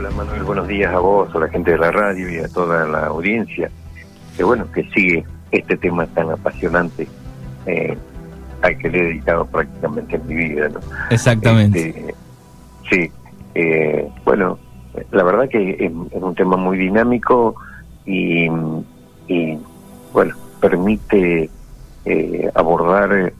Hola Manuel, buenos días a vos, a la gente de la radio y a toda la audiencia. Que bueno, que sigue este tema tan apasionante eh, al que le he dedicado prácticamente mi vida. ¿no? Exactamente. Este, sí, eh, bueno, la verdad que es, es un tema muy dinámico y, y bueno, permite eh, abordar,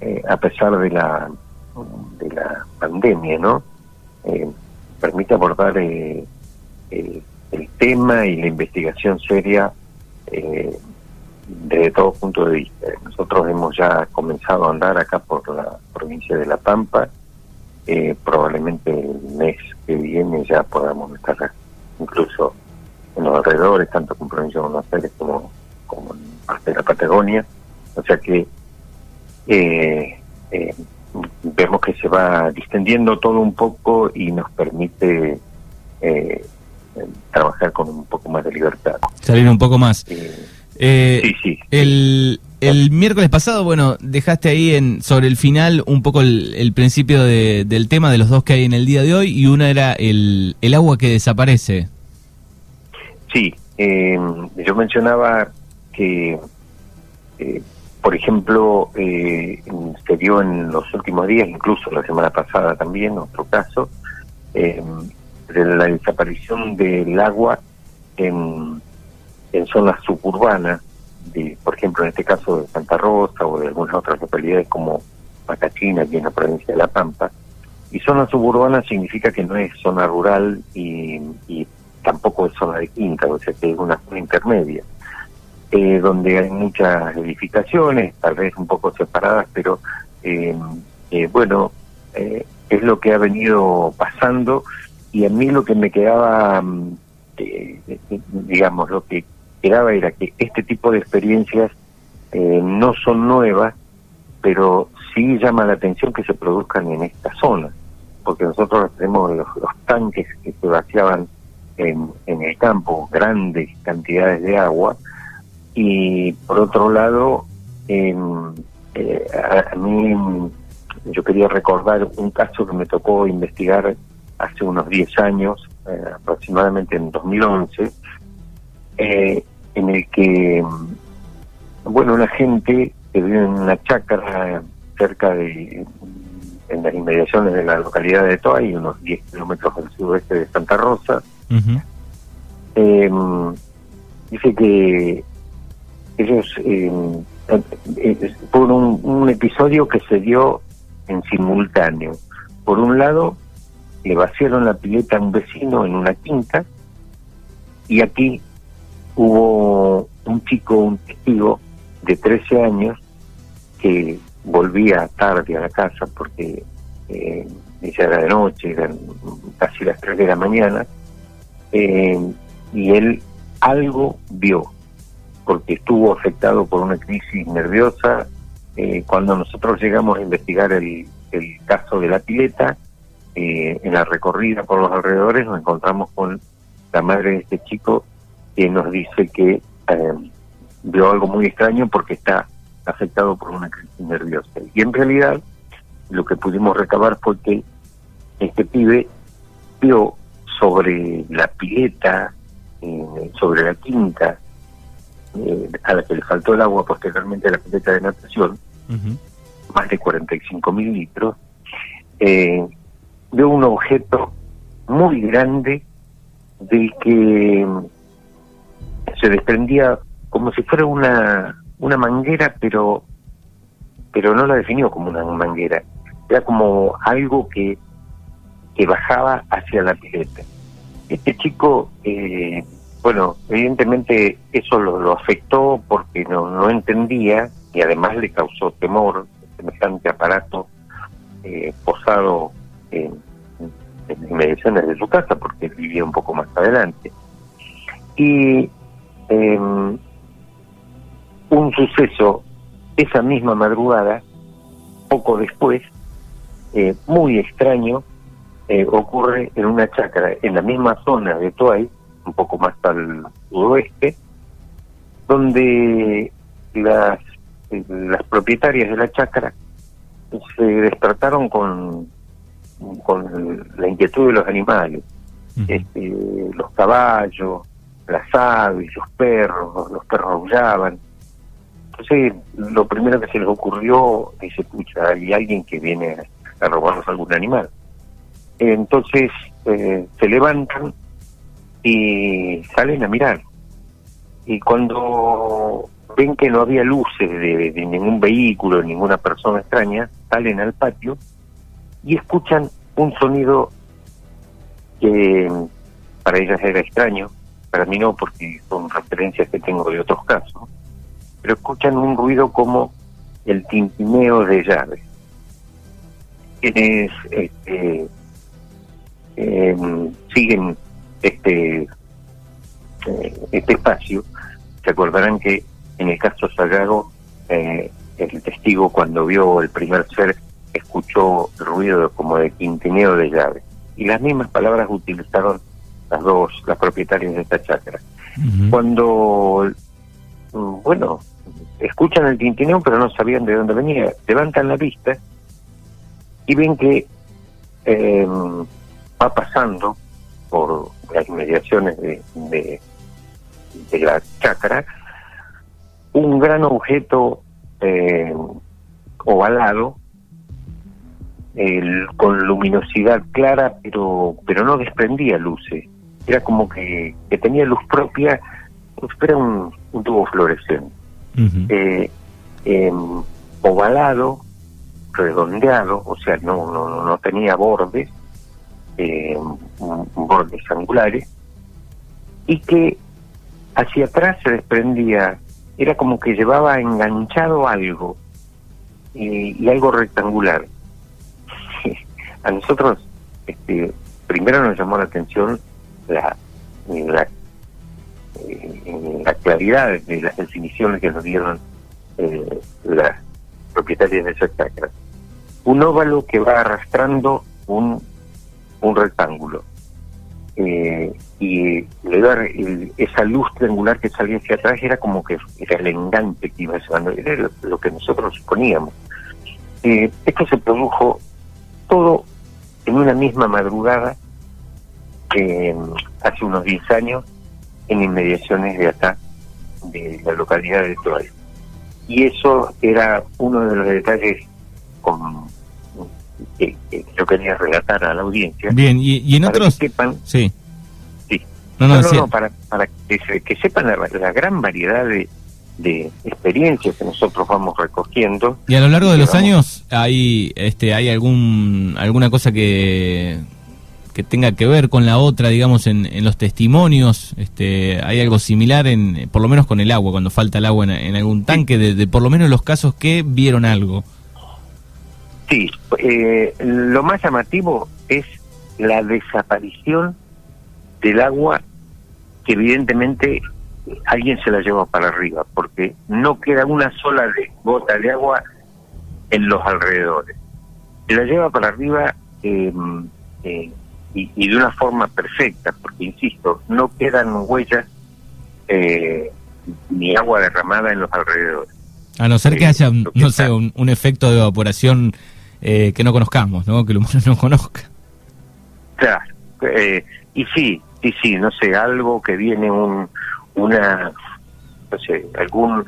eh, a pesar de la, de la pandemia, ¿no? Permite abordar eh, el, el tema y la investigación seria eh, desde todo punto de vista. Nosotros hemos ya comenzado a andar acá por la provincia de La Pampa. Eh, probablemente el mes que viene ya podamos estar incluso en los alrededores, tanto con provincia de Buenos Aires como, como en parte de la Patagonia. O sea que eh, eh, vemos que se va distendiendo todo un poco y nos permite eh, trabajar con un poco más de libertad. Salir un poco más. Eh, Eh, sí, sí. El, el miércoles pasado, bueno, dejaste ahí en sobre el final un poco el, el principio de- del tema de los dos que hay en el día de hoy y una era el, el agua que desaparece. Sí, eh, yo mencionaba que, eh, por ejemplo, eh, se dio en los últimos días, incluso la semana pasada también, otro caso, eh, de la desaparición del agua en, zonas suburbanas, de, por ejemplo, en este caso de Santa Rosa o de algunas otras localidades como Macachina, aquí en la provincia de La Pampa. Y zona suburbana significa que no es zona rural y, y tampoco es zona de quinta, o sea que es una zona intermedia, eh, donde hay muchas edificaciones, tal vez un poco separadas, pero eh, eh, bueno, eh, es lo que ha venido pasando. Y a mí lo que me quedaba, mm, digamos, lo que quedaba era que este tipo de experiencias no son nuevas, pero sí llama la atención que se produzcan en esta zona, porque nosotros tenemos los, los tanques que se vaciaban en el campo, grandes cantidades de agua, y por otro lado, em, eh, a, a mí yo quería recordar un caso que me tocó investigar hace unos 10 años, eh, aproximadamente en 2011, eh, en el que, bueno, una gente que vive en una chacra cerca de, en las inmediaciones de la localidad de Toay, unos 10 kilómetros al sudoeste de Santa Rosa, eh, dice que ellos eh, eh, por un, episodio que se dio en simultáneo. Por un lado, le vaciaron la pileta a un vecino en una quinta y aquí hubo un chico, un testigo de 13 años que volvía tarde a la casa porque eh, ya era de noche, eran casi las 3 de la mañana, eh, y él algo vio, porque estuvo afectado por una crisis nerviosa. Eh, cuando nosotros llegamos a investigar el, caso de la pileta, eh, en la recorrida por los alrededores nos encontramos con la madre de este chico que nos dice que eh, vio algo muy extraño porque está afectado por una crisis nerviosa. Y en realidad lo que pudimos recabar fue que este pibe vio sobre la pileta, eh, sobre la quinta, eh, a la que le faltó el agua posteriormente a la pileta de natación, más de 45 mil litros, eh, vio un objeto muy grande del que se desprendía como si fuera una, una manguera, pero, pero no la definió como una manguera, era como algo que, que bajaba hacia la pileta. Este chico, eh, bueno, evidentemente eso lo, lo afectó porque no, no entendía y además le causó temor semejante aparato eh, posado en, en inmediaciones de su casa porque vivía un poco más adelante. Y eh, un suceso esa misma madrugada, poco después, eh, muy extraño, eh, ocurre en una chacra, en la misma zona de Toay, un poco más al sudoeste, donde las, las propietarias de la chacra se despertaron con, con la inquietud de los animales. este, los caballos, las aves, los perros, los perros aullaban. Entonces, lo primero que se les ocurrió, dice, pucha, hay alguien que viene a robarnos algún animal. Entonces, eh, se levantan y salen a mirar. Y cuando ven que no había luces de, de ningún vehículo, ninguna persona extraña, salen al patio y escuchan un sonido que para ellas era extraño, para mí no, porque son referencias que tengo de otros casos, pero escuchan un ruido como el tintineo de llaves. Quienes este, em, siguen este, eh, este espacio se acordarán que en el caso Sayago, eh, el testigo cuando vio el primer ser escuchó ruido como de tintineo de llaves. Y las mismas palabras utilizaron las dos, las propietarias de esta chacra. Cuando, mm, bueno, escuchan el tintineo pero no sabían de dónde venía, levantan la vista y ven que eh, va pasando por las inmediaciones de, de, la chacra un gran objeto eh, ovalado con luminosidad clara, pero pero no desprendía luces. Era como que, que tenía luz propia, era un, tubo fluorescente. Eh, em, ovalado, redondeado, o sea, no, no, no tenía bordes, eh, bordes angulares, y que hacia atrás se desprendía, era como que llevaba enganchado algo, y algo rectangular a nosotros este, primero nos llamó la atención la, eh, la claridad de las definiciones que nos dieron eh, las propietarias de esa chacra. Un óvalo que va arrastrando un, un rectángulo. Eh, y esa luz triangular que salía hacia atrás era como que era el enganche que iba llevando, era lo, que nosotros suponíamos. esto se produjo todo en una misma madrugada, que hace unos 10 años, en inmediaciones de acá, de la localidad de Troy. Y eso era uno de los detalles con, que, yo quería relatar a la audiencia. Bien, y, en otros... sepan, sí. Sí. No, no, no, para, para que, que sepan la gran variedad de, de experiencias que nosotros vamos recogiendo. Y a lo largo de los años hay este hay algún alguna cosa que que tenga que ver con la otra, digamos, en, en los testimonios, este, hay algo similar, en, por lo menos con el agua, cuando falta el agua en, algún tanque, de, por lo menos los casos que vieron algo. Sí, eh, lo más llamativo es la desaparición del agua que evidentemente alguien se la lleva para arriba, porque no queda una sola gota de agua en los alrededores. Se la lleva para arriba em, eh, y, de una forma perfecta, porque, insisto, no quedan huellas eh, ni agua derramada en los alrededores. A no ser que eh, haya, no sé, un, efecto de evaporación que no conozcamos, ¿no? Que el humano no conozca. Claro, y sí, sí, sí, no sé, algo que viene un una, no sé, algún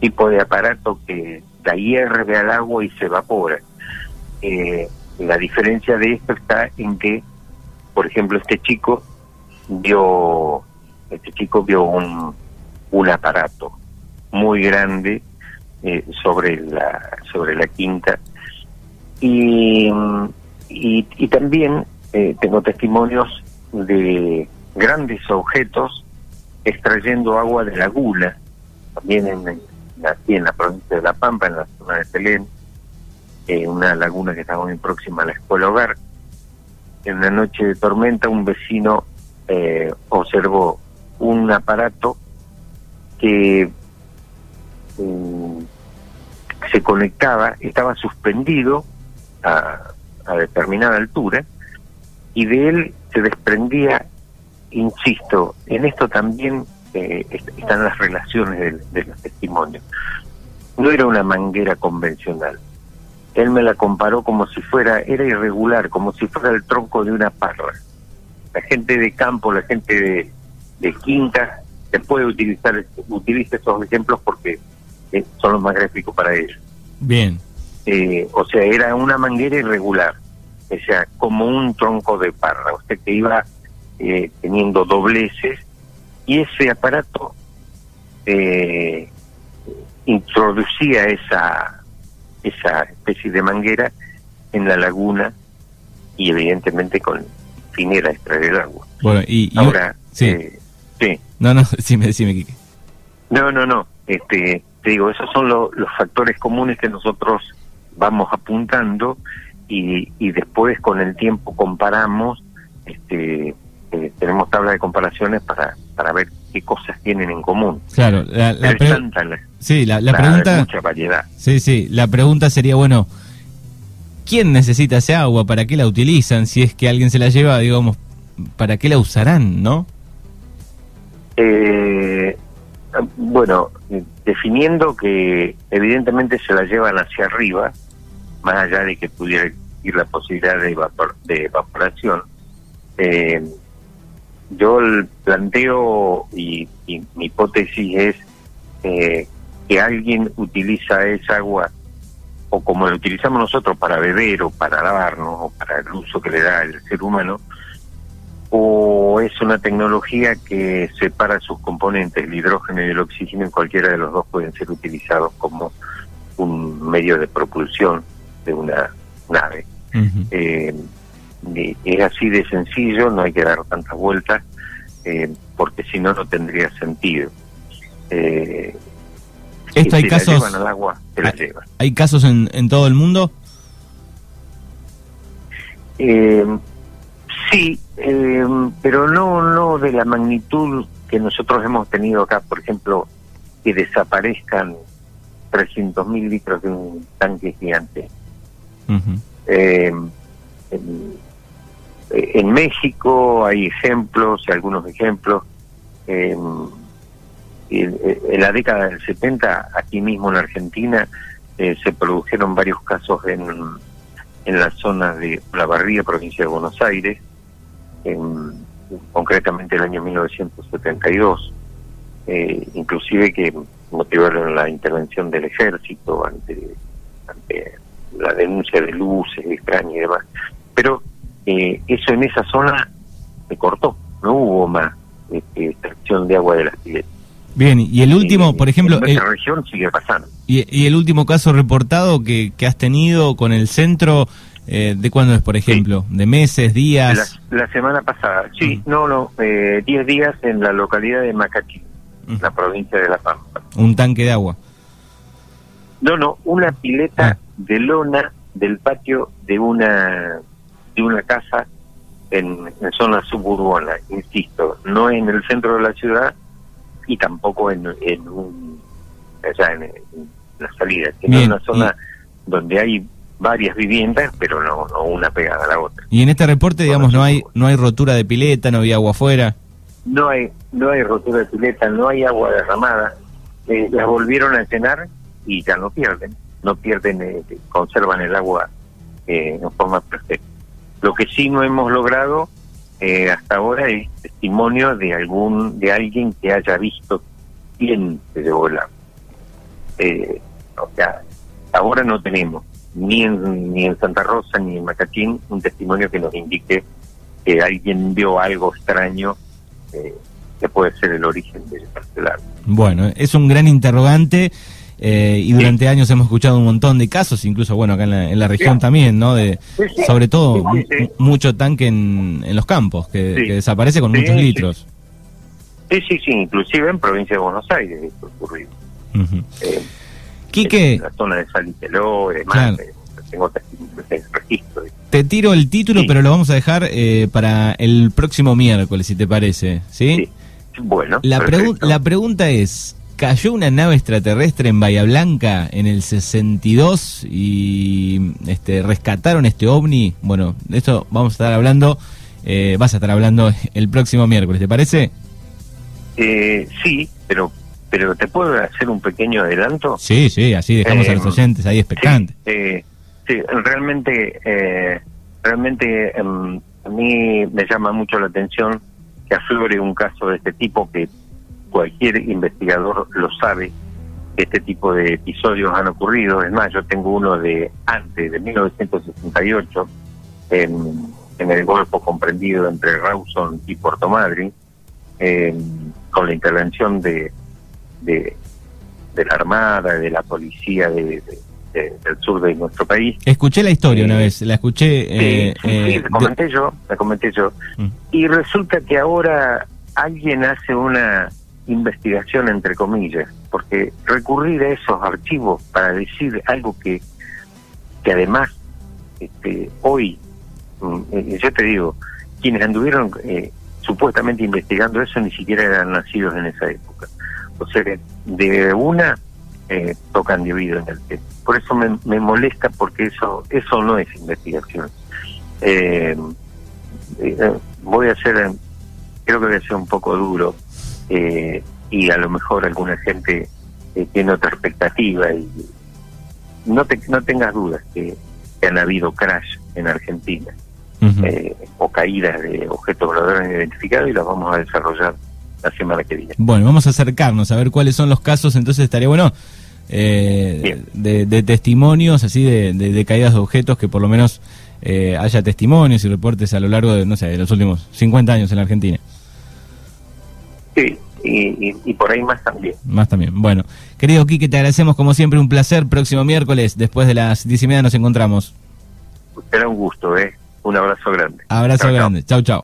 tipo de aparato que la hierve al agua y se evapora. Eh, la diferencia de esto está en que, por ejemplo, este chico vio, este chico vio un, un aparato muy grande eh, sobre la sobre la quinta y, y, también eh, tengo testimonios de grandes objetos extrayendo agua de laguna, también en, aquí en la provincia de La Pampa, en la zona de Telén, en una laguna que estaba muy próxima a la escuela hogar. En una noche de tormenta un vecino eh, observó un aparato que mm, se conectaba, estaba suspendido a, a determinada altura y de él se desprendía insisto, en esto también eh, están las relaciones de, los testimonios. No era una manguera convencional. Él me la comparó como si fuera, era irregular, como si fuera el tronco de una parra. la gente de campo, la gente de, de quinta, se puede utilizar, utiliza estos ejemplos porque eh, son los más gráficos para ellos. Bien. Eh, o sea, era una manguera irregular, o sea, como un tronco de parra, usted que iba eh, teniendo dobleces y ese aparato eh, introducía esa esa especie de manguera en la laguna y evidentemente con fin era extraer el agua. Bueno, y, ahora sí. Eh, sí. No, no, decime, decime, Quique. No, no, no. Este, te digo, esos son los factores comunes que nosotros vamos apuntando y, y después con el tiempo comparamos, este, eh, tenemos tabla de comparaciones para, para ver qué cosas tienen en común. Claro, la, la, sí, la, la pregunta... mucha variedad. Sí, sí, la pregunta sería, bueno, ¿quién necesita ese agua? ¿Para qué la utilizan? Si es que alguien se la lleva, digamos, ¿para qué la usarán, no? Eh, bueno, definiendo que evidentemente se la llevan hacia arriba, más allá de que pudiera ir la posibilidad de, evapor- de evaporación, eh, yo el planteo y, mi hipótesis es eh, que alguien utiliza esa agua o como la utilizamos nosotros para beber o para lavarnos o para el uso que le da el ser humano, o es una tecnología que separa sus componentes, el hidrógeno y el oxígeno, y cualquiera de los dos pueden ser utilizados como un medio de propulsión de una nave. Eh, es así de sencillo, no hay que dar tantas vueltas, eh, porque si no, no tendría sentido. Eh, Esto si hay se casos- la llevan al agua, se la llevan. ¿Hay casos en, en todo el mundo? Eh, sí, eh, pero no, no de la magnitud que nosotros hemos tenido acá, por ejemplo, que desaparezcan 300.000 litros de un tanque gigante. Ujú. Eh, en, México hay ejemplos, algunos ejemplos. Eh, en, en la década del 70, aquí mismo en Argentina, eh, se produjeron varios casos en, en la zona de La Barría, provincia de Buenos Aires, en- concretamente el año 1972, eh, inclusive que motivaron la intervención del ejército ante, ante la denuncia de luces extrañas y demás. Pero eh, eso en esa zona se cortó, no hubo más este, extracción de agua de las piletas. Bien, y el último, Eh, por ejemplo, en el, nuestra región sigue pasando. y, y el último caso reportado que, que has tenido con el centro, eh, ¿de cuándo es, por ejemplo? ¿De meses, días? La, la semana pasada, sí, no, no, eh, 10 días en la localidad de Macachín, Mm. la provincia de La Pampa. Un tanque de agua. No, no, una pileta Ah. de lona del patio de una de una casa en, en zona suburbana, insisto, no en el centro de la ciudad y tampoco en, en un allá en, en la salida, sino en una zona donde hay varias viviendas, pero no, no una pegada a la otra. Y en este reporte, digamos, no hay, no hay rotura de pileta, no había agua afuera. No hay no hay rotura de pileta, no hay agua derramada, eh, las volvieron a llenar y ya no pierden, no pierden, eh, conservan el agua eh, en forma perfecta. Lo que sí no hemos logrado eh, hasta ahora es testimonio de algún de alguien que haya visto quién se llevó el agua. Eh, o sea, ahora no tenemos ni en, ni en Santa Rosa ni en Macachín un testimonio que nos indique que alguien vio algo extraño eh, que puede ser el origen del parcelar. Bueno, es un gran interrogante eh, y durante años hemos escuchado un montón de casos, incluso bueno acá en la, en la región también, ¿no? De, sobre todo mucho tanque en, en los campos que, desaparece con muchos litros. Sí, sí, sí, inclusive en provincia de Buenos Aires esto ocurrió. Ujú. Eh, Quique, en la zona de Saliteló demás, Claro. eh, tengo registro. te tiro el título, Sí. pero lo vamos a dejar eh, para el próximo miércoles, si te parece, ¿sí? Sí. Bueno, La, pregu- la pregunta es, ¿cayó una nave extraterrestre en Bahía Blanca en el 62 y este, rescataron este ovni? Bueno, de esto vamos a estar hablando, eh, vas a estar hablando el próximo miércoles, ¿te parece? Eh, sí, pero pero te puedo hacer un pequeño adelanto. Sí, sí, así dejamos a Eh, los oyentes ahí expectantes. Sí, eh, sí, realmente, eh, realmente em, a mí me llama mucho la atención que aflore un caso de este tipo que cualquier investigador lo sabe este tipo de episodios han ocurrido. Es más, yo tengo uno de antes, de 1968, en, en el Golfo comprendido entre Rawson y Puerto Madryn, con la intervención de, de, la Armada, de la Policía de, del sur de nuestro país. Escuché la historia una vez, la escuché. Sí, eh, la comenté yo, la comenté yo. Mm. Y resulta que ahora alguien hace una investigación entre comillas, porque recurrir a esos archivos para decir algo que, que además este, hoy, mm, eh, yo te digo, quienes anduvieron eh, supuestamente investigando eso ni siquiera eran nacidos en esa época. O sea de una eh, tocan de oído en el tema. Por eso me, me, molesta porque eso eso no es investigación. Eh, voy a ser, creo que voy a ser un poco duro, eh, y a lo mejor alguna gente eh, tiene otra expectativa y no te, no tengas dudas que, han habido crash en Argentina eh, o caídas de objetos voladores identificados y las vamos a desarrollar la semana que viene. Bueno, vamos a acercarnos a ver cuáles son los casos, entonces estaría bueno de, de, testimonios así de, de, caídas de objetos que por lo menos haya testimonios y reportes a lo largo de, no sé, de los últimos 50 años en la Argentina. Sí, y, por ahí más también. Más también. Bueno, querido Quique, te agradecemos como siempre, un placer. Próximo miércoles, después de las diez y media, nos encontramos. Será un gusto, ¿eh? Un abrazo grande. Abrazo grande. Chau, chau.